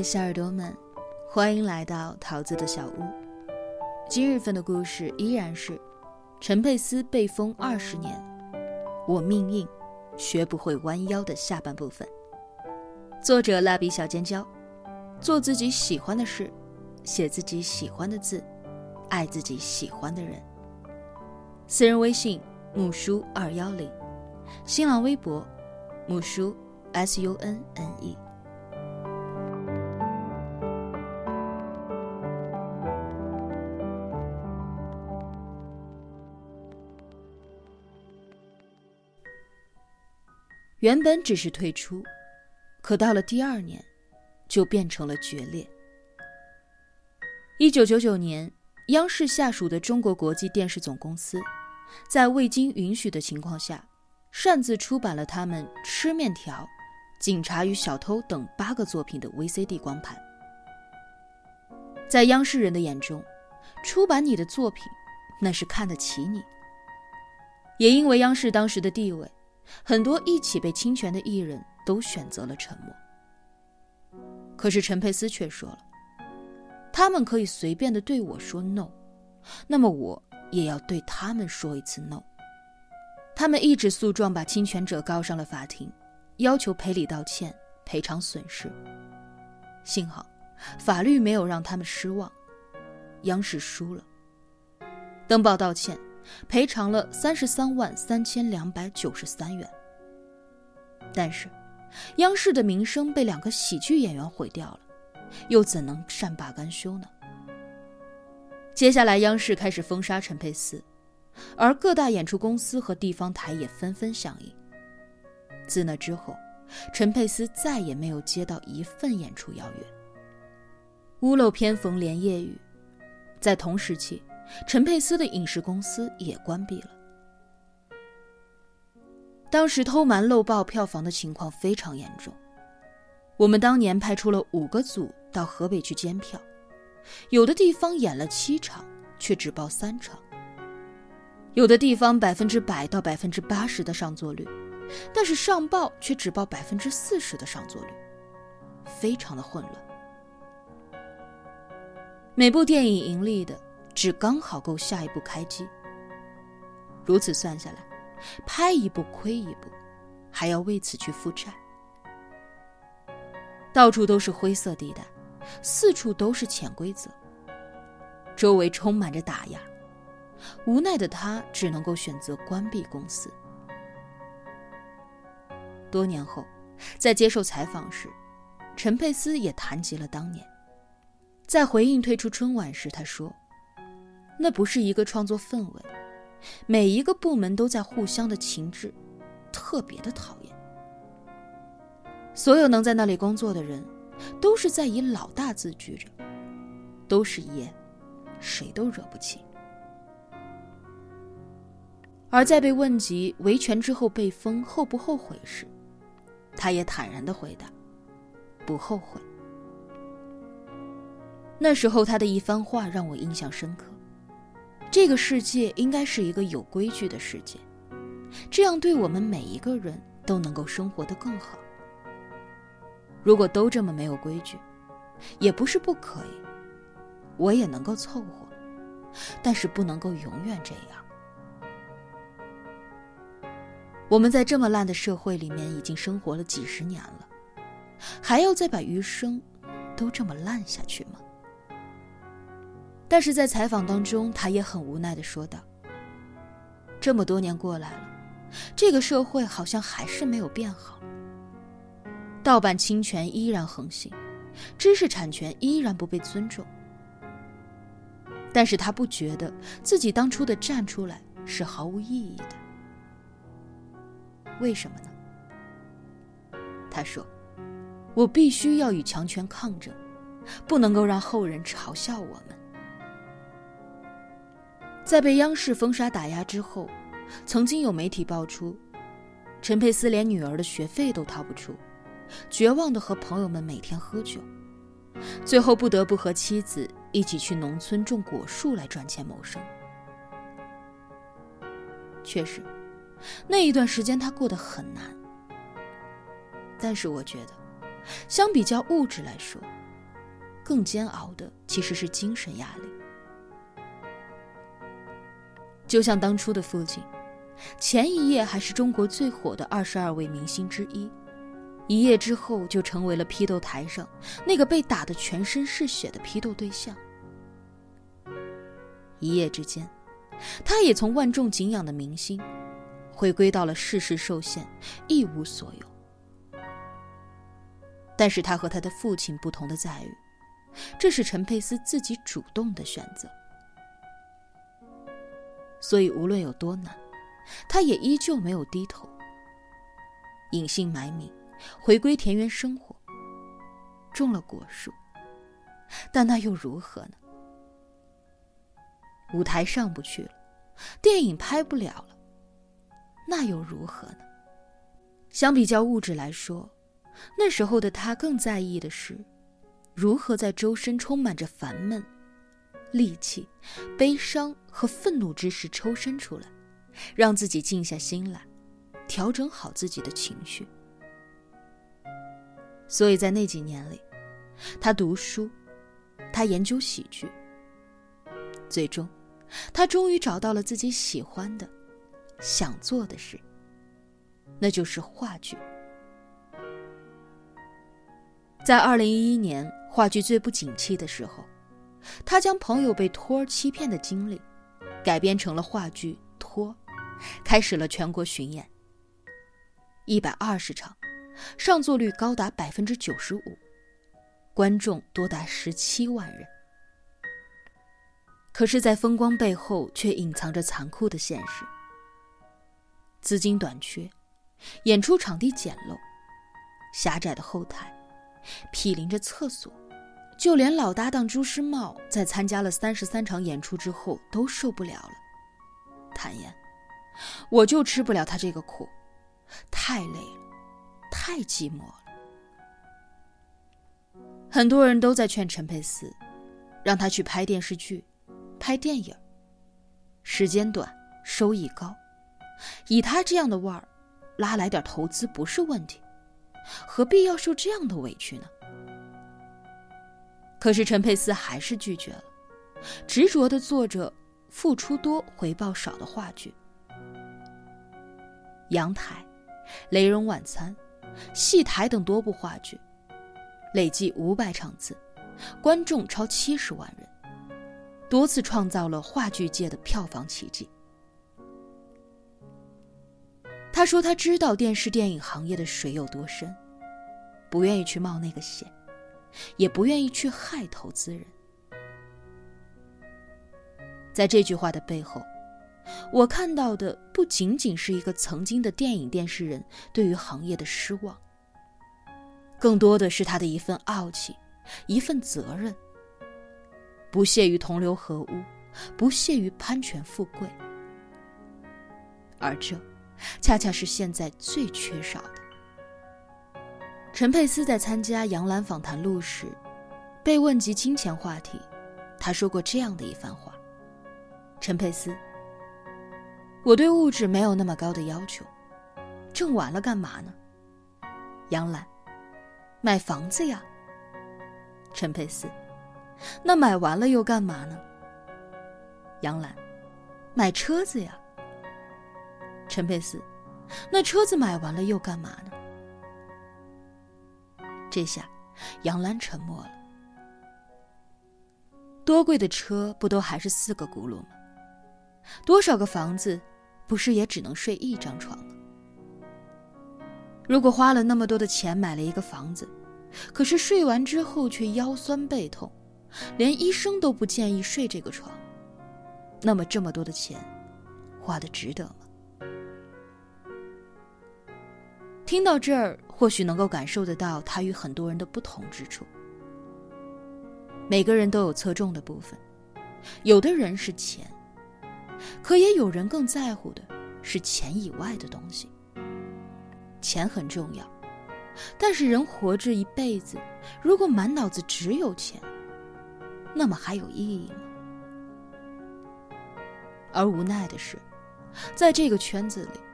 嗨，小耳朵们，欢迎来到桃子的小屋。今日份的故事依然是陈佩斯被封二十年，我命硬，学不会弯腰的下半部分。作者蜡笔小尖椒，做自己喜欢的事，写自己喜欢的字，爱自己喜欢的人。私人微信木叔二幺零，新浪微博木叔 S U N N E。原本只是退出，可到了第二年，就变成了决裂。一九九九年，央视下属的中国国际电视总公司，在未经允许的情况下，擅自出版了他们《吃面条》《警察与小偷》等八个作品的 VCD 光盘。在央视人的眼中，出版你的作品，那是看得起你。也因为央视当时的地位。很多一起被侵权的艺人都选择了沉默。可是陈佩斯却说了：“他们可以随便的对我说 no，那么我也要对他们说一次 no。”他们一纸诉状把侵权者告上了法庭，要求赔礼道歉、赔偿损失。幸好，法律没有让他们失望，央视输了。登报道歉。赔偿了三十三万三千两百九十三元，但是，央视的名声被两个喜剧演员毁掉了，又怎能善罢甘休呢？接下来，央视开始封杀陈佩斯，而各大演出公司和地方台也纷纷响应。自那之后，陈佩斯再也没有接到一份演出邀约。屋漏偏逢连夜雨，在同时期。陈佩斯的影视公司也关闭了。当时偷瞒漏报票房的情况非常严重，我们当年派出了五个组到河北去监票，有的地方演了七场，却只报三场；有的地方百分之百到百分之八十的上座率，但是上报却只报百分之四十的上座率，非常的混乱。每部电影盈利的。只刚好够下一步开机。如此算下来，拍一部亏一部，还要为此去负债。到处都是灰色地带，四处都是潜规则，周围充满着打压。无奈的他只能够选择关闭公司。多年后，在接受采访时，陈佩斯也谈及了当年，在回应退出春晚时，他说。那不是一个创作氛围，每一个部门都在互相的情志，特别的讨厌。所有能在那里工作的人，都是在以老大自居着，都是爷，谁都惹不起。而在被问及维权之后被封后不后悔时，他也坦然的回答：“不后悔。”那时候他的一番话让我印象深刻。这个世界应该是一个有规矩的世界，这样对我们每一个人都能够生活得更好。如果都这么没有规矩，也不是不可以，我也能够凑合，但是不能够永远这样。我们在这么烂的社会里面已经生活了几十年了，还要再把余生都这么烂下去吗？但是在采访当中，他也很无奈的说道：“这么多年过来了，这个社会好像还是没有变好，盗版侵权依然横行，知识产权依然不被尊重。但是他不觉得自己当初的站出来是毫无意义的，为什么呢？他说：‘我必须要与强权抗争，不能够让后人嘲笑我们。’”在被央视封杀打压之后，曾经有媒体爆出，陈佩斯连女儿的学费都掏不出，绝望的和朋友们每天喝酒，最后不得不和妻子一起去农村种果树来赚钱谋生。确实，那一段时间他过得很难。但是我觉得，相比较物质来说，更煎熬的其实是精神压力。就像当初的父亲，前一夜还是中国最火的二十二位明星之一，一夜之后就成为了批斗台上那个被打得全身是血的批斗对象。一夜之间，他也从万众敬仰的明星，回归到了事事受限、一无所有。但是他和他的父亲不同的在于，这是陈佩斯自己主动的选择。所以，无论有多难，他也依旧没有低头，隐姓埋名，回归田园生活，种了果树。但那又如何呢？舞台上不去了，电影拍不了了，那又如何呢？相比较物质来说，那时候的他更在意的是，如何在周身充满着烦闷。戾气、悲伤和愤怒之时抽身出来，让自己静下心来，调整好自己的情绪。所以在那几年里，他读书，他研究喜剧。最终，他终于找到了自己喜欢的、想做的事，那就是话剧。在二零一一年话剧最不景气的时候。他将朋友被托儿欺骗的经历，改编成了话剧《托》，开始了全国巡演。一百二十场，上座率高达百分之九十五，观众多达十七万人。可是，在风光背后，却隐藏着残酷的现实：资金短缺，演出场地简陋，狭窄的后台，毗邻着厕所。就连老搭档朱时茂在参加了三十三场演出之后都受不了了，坦言：“我就吃不了他这个苦，太累了，太寂寞了。”很多人都在劝陈佩斯，让他去拍电视剧、拍电影，时间短，收益高，以他这样的腕儿，拉来点投资不是问题，何必要受这样的委屈呢？可是陈佩斯还是拒绝了，执着的做着付出多回报少的话剧。阳台、雷人晚餐、戏台等多部话剧，累计五百场次，观众超七十万人，多次创造了话剧界的票房奇迹。他说：“他知道电视电影行业的水有多深，不愿意去冒那个险。”也不愿意去害投资人。在这句话的背后，我看到的不仅仅是一个曾经的电影电视人对于行业的失望，更多的是他的一份傲气，一份责任，不屑于同流合污，不屑于攀权富贵，而这，恰恰是现在最缺少的。陈佩斯在参加杨澜访谈录时，被问及金钱话题，他说过这样的一番话：“陈佩斯，我对物质没有那么高的要求，挣完了干嘛呢？”杨澜，买房子呀。陈佩斯，那买完了又干嘛呢？杨澜，买车子呀。陈佩斯，那车子买完了又干嘛呢？这下，杨澜沉默了。多贵的车不都还是四个轱辘吗？多少个房子，不是也只能睡一张床吗？如果花了那么多的钱买了一个房子，可是睡完之后却腰酸背痛，连医生都不建议睡这个床，那么这么多的钱，花的值得吗？听到这儿，或许能够感受得到他与很多人的不同之处。每个人都有侧重的部分，有的人是钱，可也有人更在乎的是钱以外的东西。钱很重要，但是人活着一辈子，如果满脑子只有钱，那么还有意义吗？而无奈的是，在这个圈子里。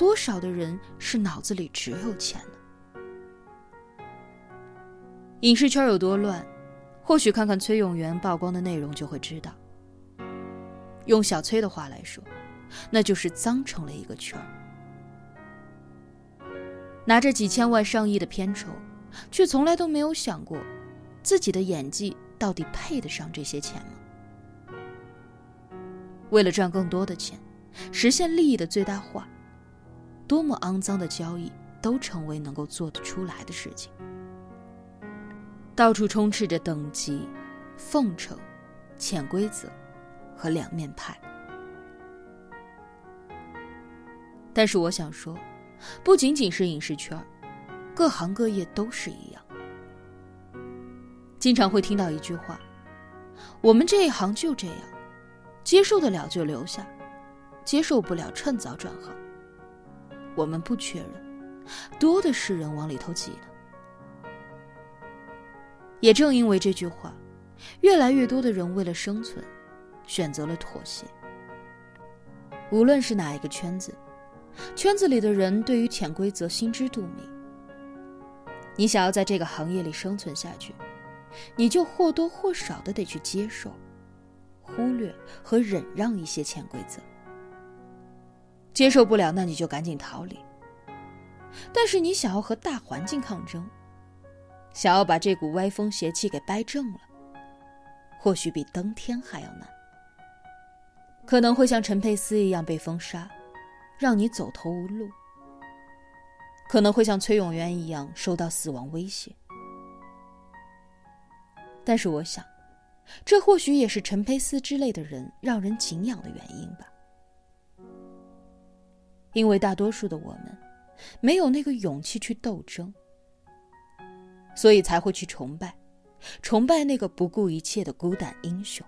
多少的人是脑子里只有钱呢？影视圈有多乱，或许看看崔永元曝光的内容就会知道。用小崔的话来说，那就是脏成了一个圈儿。拿着几千万上亿的片酬，却从来都没有想过，自己的演技到底配得上这些钱吗？为了赚更多的钱，实现利益的最大化，多么肮脏的交易都成为能够做得出来的事情。到处充斥着等级、奉承、潜规则和两面派。但是我想说，不仅仅是影视圈，各行各业都是一样。经常会听到一句话：“我们这一行就这样，接受得了就留下，接受不了趁早转行。我们不缺人，多的是人往里头挤的。”也正因为这句话，越来越多的人为了生存，选择了妥协。无论是哪一个圈子，圈子里的人对于潜规则心知肚明。你想要在这个行业里生存下去，你就或多或少的得去接受、忽略和忍让一些潜规则。接受不了，那你就赶紧逃离。但是你想要和大环境抗争。想要把这股歪风邪气给掰正了，或许比登天还要难。可能会像陈佩斯一样被封杀，让你走投无路；可能会像崔永元一样受到死亡威胁。但是我想，这或许也是陈佩斯之类的人让人敬仰的原因吧。因为大多数的我们，没有那个勇气去斗争。所以才会去崇拜，崇拜那个不顾一切的孤胆英雄。